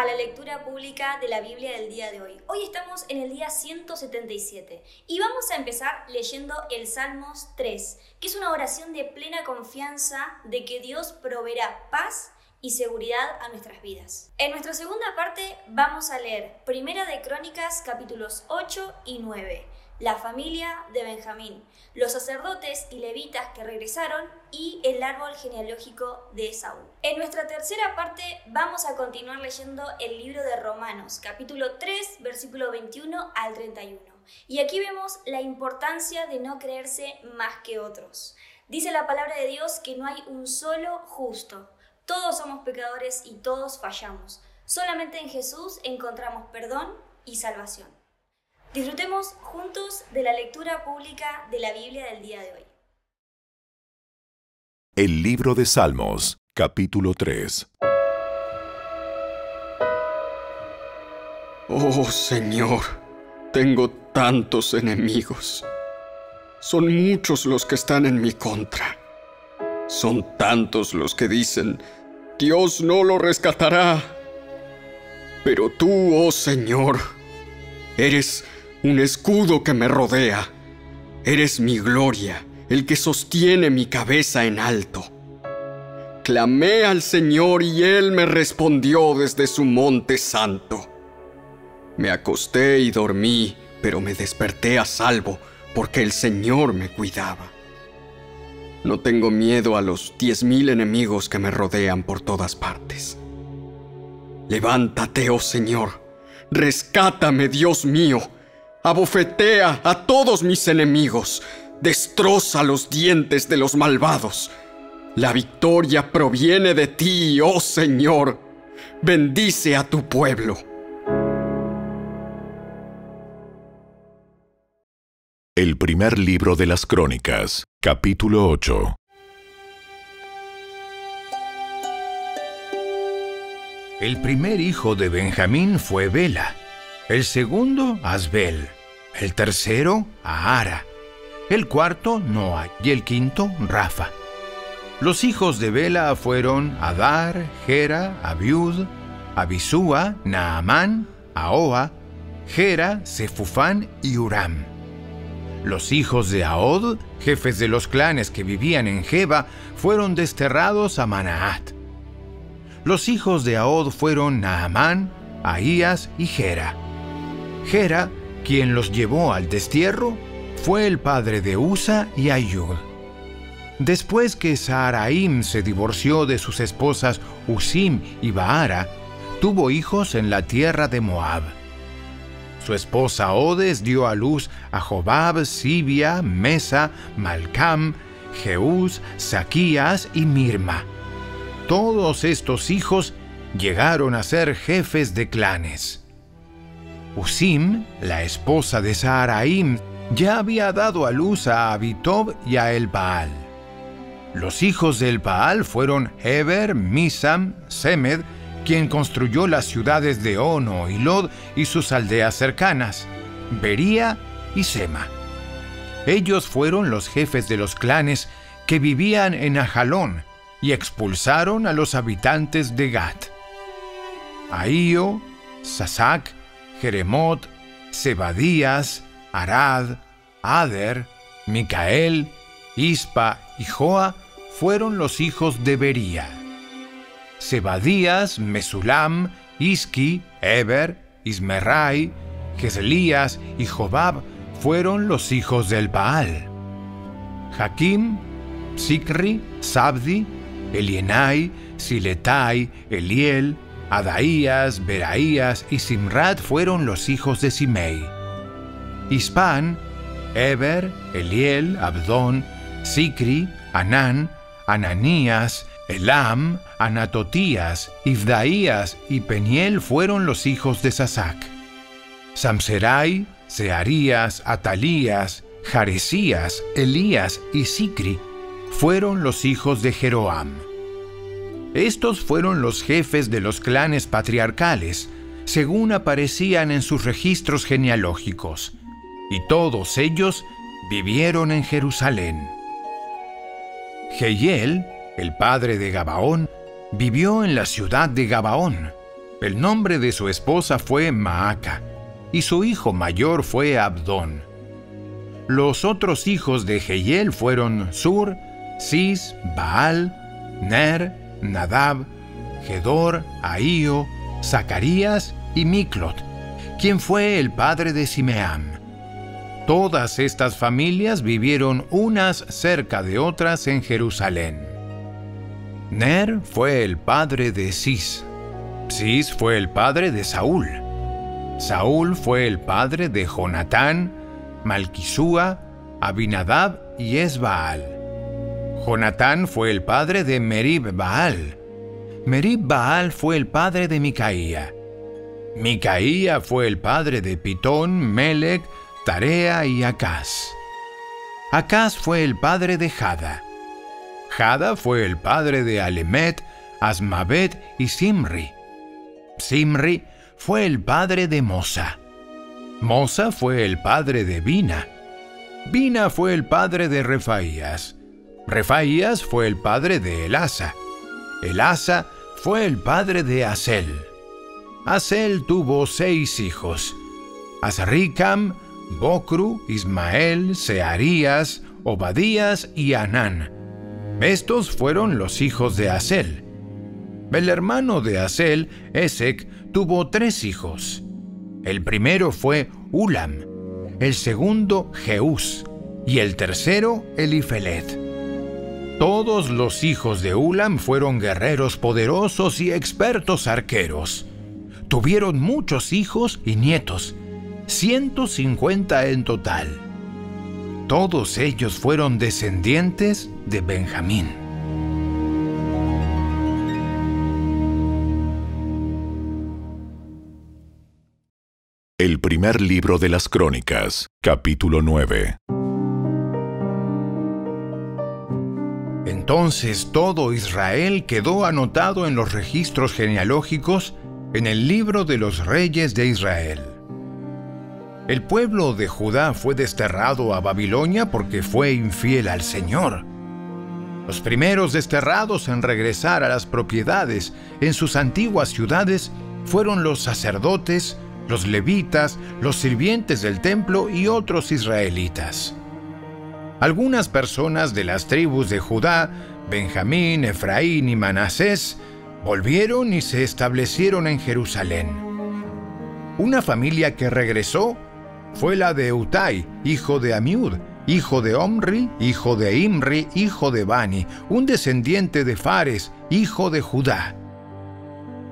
a la lectura pública de la Biblia del día de hoy. Hoy estamos en el día 177 y vamos a empezar leyendo el Salmos 3, que es una oración de plena confianza de que Dios proveerá paz y seguridad a nuestras vidas. En nuestra segunda parte vamos a leer Primera de Crónicas capítulos 8 y 9 la familia de Benjamín, los sacerdotes y levitas que regresaron y el árbol genealógico de Saúl. En nuestra tercera parte vamos a continuar leyendo el libro de Romanos, capítulo 3, versículo 21 al 31. Y aquí vemos la importancia de no creerse más que otros. Dice la palabra de Dios que no hay un solo justo. Todos somos pecadores y todos fallamos. Solamente en Jesús encontramos perdón y salvación. Disfrutemos juntos de la lectura pública de la Biblia del día de hoy. El libro de Salmos, capítulo 3. Oh Señor, tengo tantos enemigos. Son muchos los que están en mi contra. Son tantos los que dicen, Dios no lo rescatará. Pero tú, oh Señor, eres un escudo que me rodea. Eres mi gloria, el que sostiene mi cabeza en alto. Clamé al Señor y Él me respondió desde su monte santo. Me acosté y dormí, pero me desperté a salvo porque el Señor me cuidaba. No tengo miedo a los diez mil enemigos que me rodean por todas partes. Levántate, oh Señor, rescátame, Dios mío Abofetea a todos mis enemigos. Destroza los dientes de los malvados. La victoria proviene de ti, oh Señor. Bendice a tu pueblo. El primer libro de las Crónicas, capítulo 8. El primer hijo de Benjamín fue Bela el segundo, Asbel, el tercero, Ahara, el cuarto, Noah y el quinto, Rafa. Los hijos de Bela fueron Adar, Gera, Abiud, Abisúa, Naamán, Ahoa, Gera, Sefufán y Uram. Los hijos de Ahod, jefes de los clanes que vivían en Jeba, fueron desterrados a Manaat. Los hijos de Ahod fueron Naamán, Ahías y Gera. Gera, quien los llevó al destierro, fue el padre de Usa y Ayud. Después que Saharaim se divorció de sus esposas Usim y Baara, tuvo hijos en la tierra de Moab. Su esposa Odes dio a luz a Jobab, Sibia, Mesa, Malcam, Jeús, Saquías y Mirma. Todos estos hijos llegaron a ser jefes de clanes. Usim, la esposa de Saharaim, ya había dado a luz a Abitob y a El Baal. Los hijos del Baal fueron Heber, Misam, Semed, quien construyó las ciudades de Ono y Lod y sus aldeas cercanas, Bería y Sema. Ellos fueron los jefes de los clanes que vivían en Ajalón y expulsaron a los habitantes de Gat. Ahío, Sasac, Jeremot, Zebadías, Arad, Ader, Micael, Ispa y Joa fueron los hijos de Bería. Zebadías, Mesulam, Iski, Eber, Ismerai, Geselías y Jobab fueron los hijos del Baal. Jaquim, Sikri, Sabdi, Elienai, Siletai, Eliel, Adaías, Beraías y Simrat fueron los hijos de Simei. Ispan, Eber, Eliel, Abdón, Sicri, Anán, Ananías, Elam, Anatotías, Ifdaías y Peniel fueron los hijos de Sasac. Samserai, Searías, Atalías, Jaresías, Elías y Sicri fueron los hijos de Jeroam. Estos fueron los jefes de los clanes patriarcales, según aparecían en sus registros genealógicos, y todos ellos vivieron en Jerusalén. Jehiel, el padre de Gabaón, vivió en la ciudad de Gabaón. El nombre de su esposa fue Maaca, y su hijo mayor fue Abdón. Los otros hijos de Jehiel fueron Sur, Cis, Baal, Ner, Nadab, Gedor, Ahío, Zacarías y Miclot, quien fue el padre de Simeam. Todas estas familias vivieron unas cerca de otras en Jerusalén. Ner fue el padre de Cis. Cis fue el padre de Saúl. Saúl fue el padre de Jonatán, Malquisúa, Abinadab y Esbaal. Jonatán fue el padre de Merib Baal. Merib Baal fue el padre de Micaía. Micaía fue el padre de Pitón, Melec, Tarea y Acaz. Acaz fue el padre de Jada. Jada fue el padre de Alemet, Asmabet y Simri. Simri fue el padre de Mosa. Mosa fue el padre de Bina. Bina fue el padre de Refaías. Refaías fue el padre de Elasa. Elasa fue el padre de Asel. Asel tuvo seis hijos: Azricam, Bocru, Ismael, Searías, Obadías y Anán. Estos fueron los hijos de Asel. El hermano de Asel, Esec, tuvo tres hijos. El primero fue Ulam, el segundo Jeús y el tercero Elifelet. Todos los hijos de Ulam fueron guerreros poderosos y expertos arqueros. Tuvieron muchos hijos y nietos, 150 en total. Todos ellos fueron descendientes de Benjamín. El primer libro de las Crónicas, capítulo 9. Entonces todo Israel quedó anotado en los registros genealógicos en el libro de los reyes de Israel. El pueblo de Judá fue desterrado a Babilonia porque fue infiel al Señor. Los primeros desterrados en regresar a las propiedades en sus antiguas ciudades fueron los sacerdotes, los levitas, los sirvientes del templo y otros israelitas. Algunas personas de las tribus de Judá, Benjamín, Efraín y Manasés, volvieron y se establecieron en Jerusalén. Una familia que regresó fue la de Utai, hijo de Amiud, hijo de Omri, hijo de Imri, hijo de Bani, un descendiente de Fares, hijo de Judá.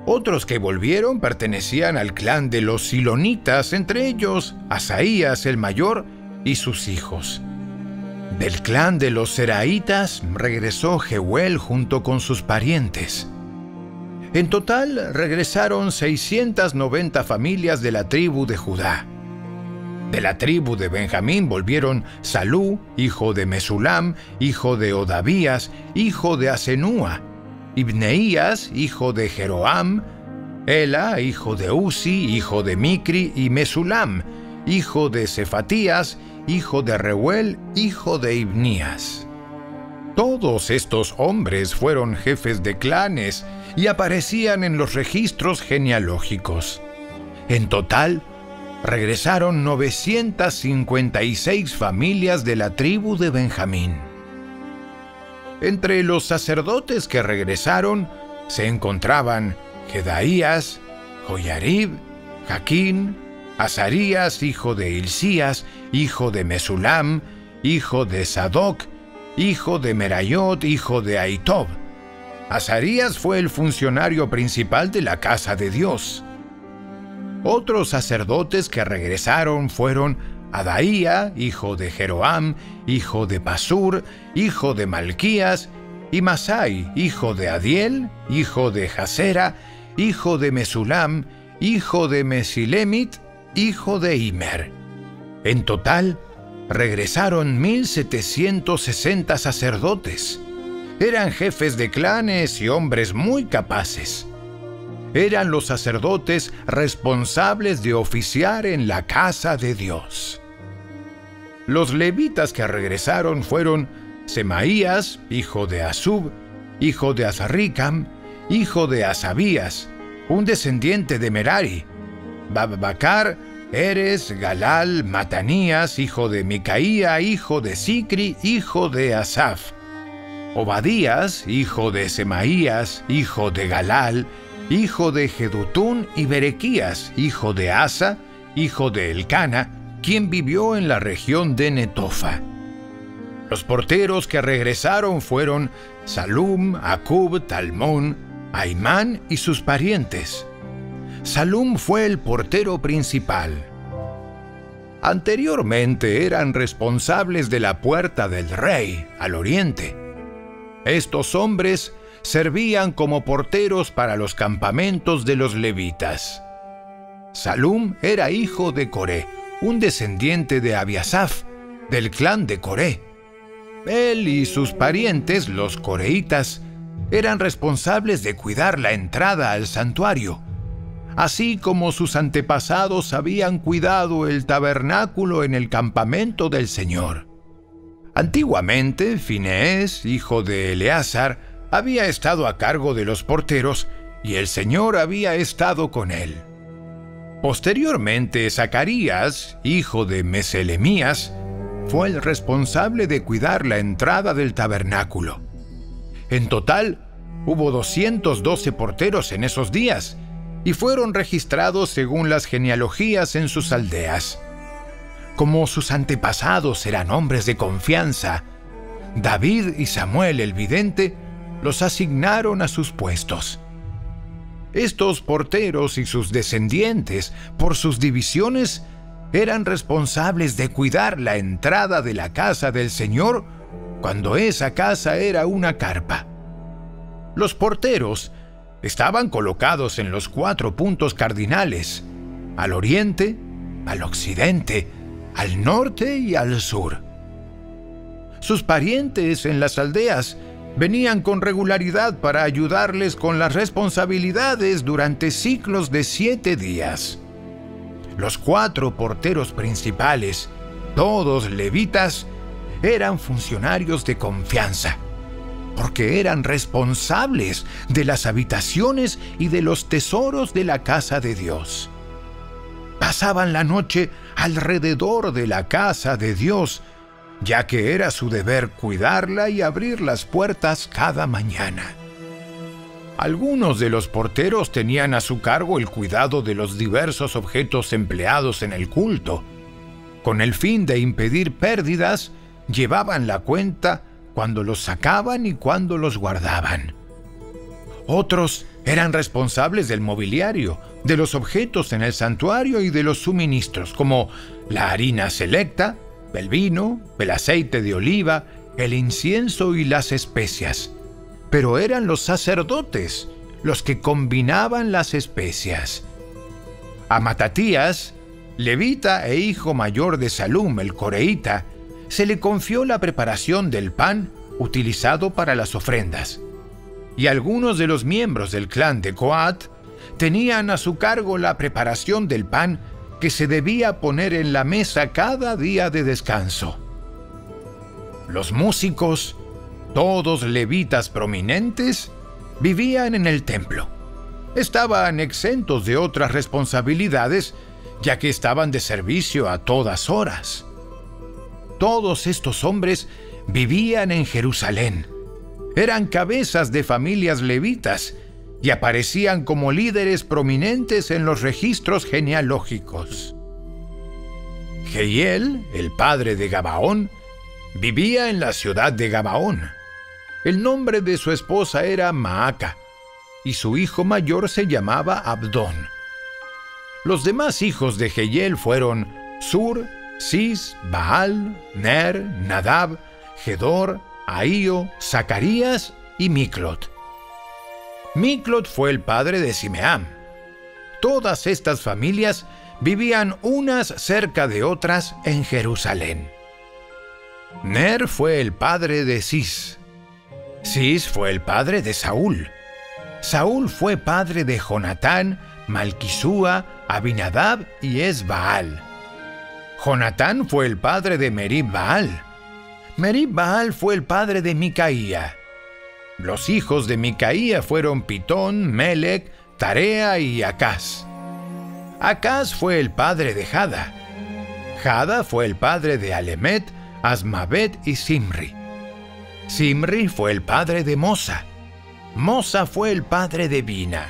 Otros que volvieron pertenecían al clan de los Silonitas, entre ellos Asaías el mayor y sus hijos. Del clan de los Seraitas regresó Jehuel junto con sus parientes. En total regresaron 690 familias de la tribu de Judá. De la tribu de Benjamín volvieron Salú, hijo de Mesulam, hijo de Odavías, hijo de Asenúa, Ibneías, hijo de Jeroam, Ela, hijo de Uzi, hijo de Micri, y Mesulam, hijo de Cefatías, hijo de Reuel, hijo de Ibnías. Todos estos hombres fueron jefes de clanes y aparecían en los registros genealógicos. En total, regresaron 956 familias de la tribu de Benjamín. Entre los sacerdotes que regresaron se encontraban Jedaías, Joyarib, Jaquín, Azarías, hijo de Hilcías, hijo de Mesulam, hijo de Sadoc, hijo de Merayot, hijo de Aitob. Azarías fue el funcionario principal de la casa de Dios. Otros sacerdotes que regresaron fueron Adaía, hijo de Jeroam, hijo de Pasur, hijo de Malquías, y Masai, hijo de Adiel, hijo de Jasera, hijo de Mesulam, hijo de Mesilemit, hijo de Imer. En total, regresaron 1760 sacerdotes. Eran jefes de clanes y hombres muy capaces. Eran los sacerdotes responsables de oficiar en la casa de Dios. Los levitas que regresaron fueron Semaías, hijo de Asub, hijo de Azaricam, hijo de Asabías, un descendiente de Merari. Babbacar, Eres, Galal, Matanías, hijo de Micaía, hijo de Sicri, hijo de Asaf. Obadías, hijo de Semaías, hijo de Galal, hijo de Jedutún y Berequías, hijo de Asa, hijo de Elcana, quien vivió en la región de Netofa. Los porteros que regresaron fueron Salum, Acub, Talmón, Aimán y sus parientes. Salum fue el portero principal. Anteriormente eran responsables de la puerta del rey al oriente. Estos hombres servían como porteros para los campamentos de los levitas. Salum era hijo de Coré, un descendiente de Abiasaf, del clan de Coré. Él y sus parientes, los coreitas, eran responsables de cuidar la entrada al santuario, así como sus antepasados habían cuidado el tabernáculo en el campamento del Señor. Antiguamente, Fineés, hijo de Eleazar, había estado a cargo de los porteros y el Señor había estado con él. Posteriormente, Zacarías, hijo de Meselemías, fue el responsable de cuidar la entrada del tabernáculo. En total, hubo 212 porteros en esos días y fueron registrados según las genealogías en sus aldeas. Como sus antepasados eran hombres de confianza, David y Samuel el vidente los asignaron a sus puestos. Estos porteros y sus descendientes, por sus divisiones, eran responsables de cuidar la entrada de la casa del Señor cuando esa casa era una carpa. Los porteros estaban colocados en los cuatro puntos cardinales, al oriente, al occidente, al norte y al sur. Sus parientes en las aldeas venían con regularidad para ayudarles con las responsabilidades durante ciclos de siete días. Los cuatro porteros principales, todos levitas, eran funcionarios de confianza porque eran responsables de las habitaciones y de los tesoros de la casa de Dios. Pasaban la noche alrededor de la casa de Dios, ya que era su deber cuidarla y abrir las puertas cada mañana. Algunos de los porteros tenían a su cargo el cuidado de los diversos objetos empleados en el culto. Con el fin de impedir pérdidas, llevaban la cuenta cuando los sacaban y cuando los guardaban. Otros eran responsables del mobiliario, de los objetos en el santuario y de los suministros, como la harina selecta, el vino, el aceite de oliva, el incienso y las especias. Pero eran los sacerdotes los que combinaban las especias. A Matatías, levita e hijo mayor de Salum el coreíta, se le confió la preparación del pan utilizado para las ofrendas, y algunos de los miembros del clan de Coat tenían a su cargo la preparación del pan que se debía poner en la mesa cada día de descanso. Los músicos, todos levitas prominentes, vivían en el templo. Estaban exentos de otras responsabilidades, ya que estaban de servicio a todas horas. Todos estos hombres vivían en Jerusalén. Eran cabezas de familias levitas y aparecían como líderes prominentes en los registros genealógicos. Jehiel, el padre de Gabaón, vivía en la ciudad de Gabaón. El nombre de su esposa era Maaca y su hijo mayor se llamaba Abdón. Los demás hijos de Jehiel fueron Sur, Cis, Baal, Ner, Nadab, Gedor, Ahío, Zacarías y Miclot. Miclot fue el padre de Simeam. Todas estas familias vivían unas cerca de otras en Jerusalén. Ner fue el padre de Cis. Cis fue el padre de Saúl. Saúl fue padre de Jonatán, Malquisúa, Abinadab y Esbaal. Jonatán fue el padre de Merib Baal. Merib Baal fue el padre de Micaía. Los hijos de Micaía fueron Pitón, Melec, Tarea y Acaz. Acaz fue el padre de Jada. Jada fue el padre de Alemet, Asmavet y Simri. Simri fue el padre de Mosa. Mosa fue el padre de Bina.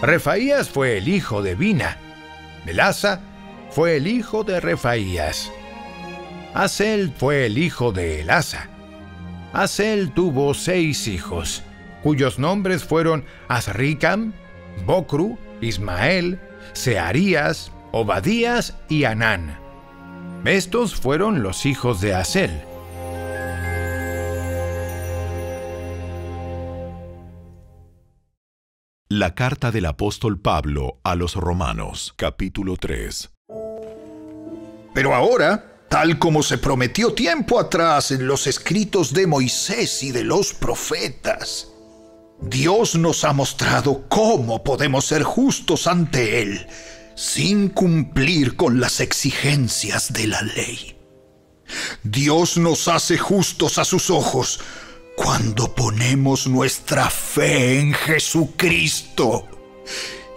Refaías fue el hijo de Bina. Melasa fue el hijo de Refaías. Asel fue el hijo de Elasa. Asel tuvo seis hijos, cuyos nombres fueron Asricam, Bocru, Ismael, Searías, Obadías y Anán. Estos fueron los hijos de Asel. La carta del apóstol Pablo a los Romanos, capítulo 3. Pero ahora, tal como se prometió tiempo atrás en los escritos de Moisés y de los profetas, Dios nos ha mostrado cómo podemos ser justos ante Él sin cumplir con las exigencias de la ley. Dios nos hace justos a sus ojos cuando ponemos nuestra fe en Jesucristo.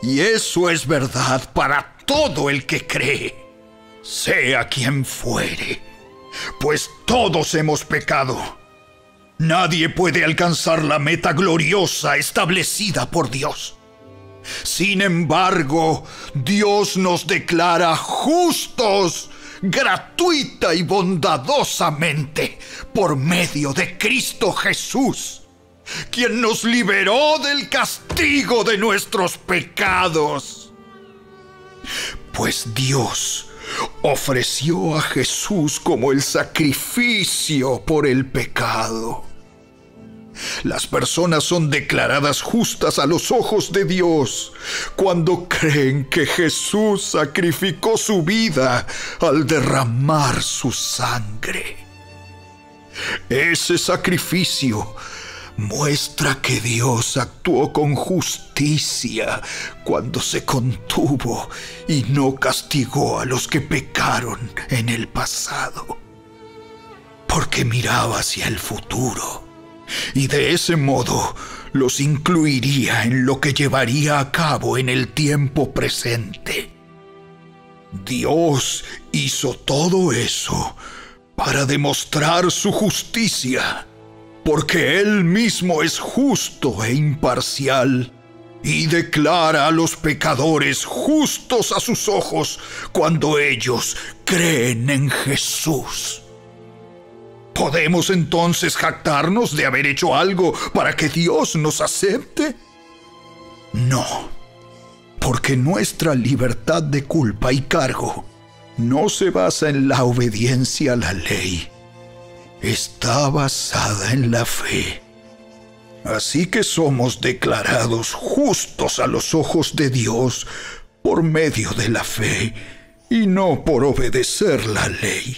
Y eso es verdad para todo el que cree, sea quien fuere, pues todos hemos pecado. Nadie puede alcanzar la meta gloriosa establecida por Dios. Sin embargo, Dios nos declara justos gratuita y bondadosamente por medio de Cristo Jesús, quien nos liberó del castigo de nuestros pecados. Pues Dios ofreció a Jesús como el sacrificio por el pecado. Las personas son declaradas justas a los ojos de Dios cuando creen que Jesús sacrificó su vida al derramar su sangre. Ese sacrificio muestra que Dios actuó con justicia cuando se contuvo y no castigó a los que pecaron en el pasado, porque miraba hacia el futuro y de ese modo los incluiría en lo que llevaría a cabo en el tiempo presente. Dios hizo todo eso para demostrar su justicia, porque Él mismo es justo e imparcial y declara a los pecadores justos a sus ojos cuando ellos creen en Jesús. ¿Podemos entonces jactarnos de haber hecho algo para que Dios nos acepte? No, porque nuestra libertad de culpa y cargo no se basa en la obediencia a la ley, está basada en la fe. Así que somos declarados justos a los ojos de Dios por medio de la fe y no por obedecer la ley.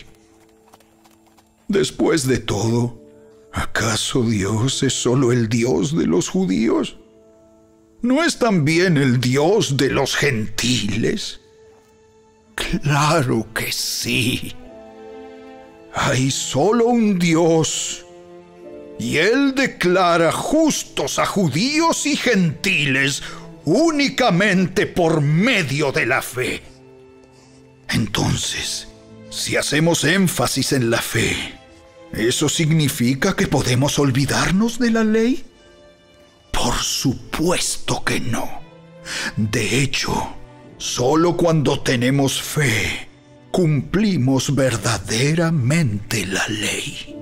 Después de todo, ¿acaso Dios es solo el Dios de los judíos? ¿No es también el Dios de los gentiles? Claro que sí. Hay solo un Dios, y Él declara justos a judíos y gentiles únicamente por medio de la fe. Entonces, si hacemos énfasis en la fe, ¿Eso significa que podemos olvidarnos de la ley? Por supuesto que no. De hecho, solo cuando tenemos fe cumplimos verdaderamente la ley.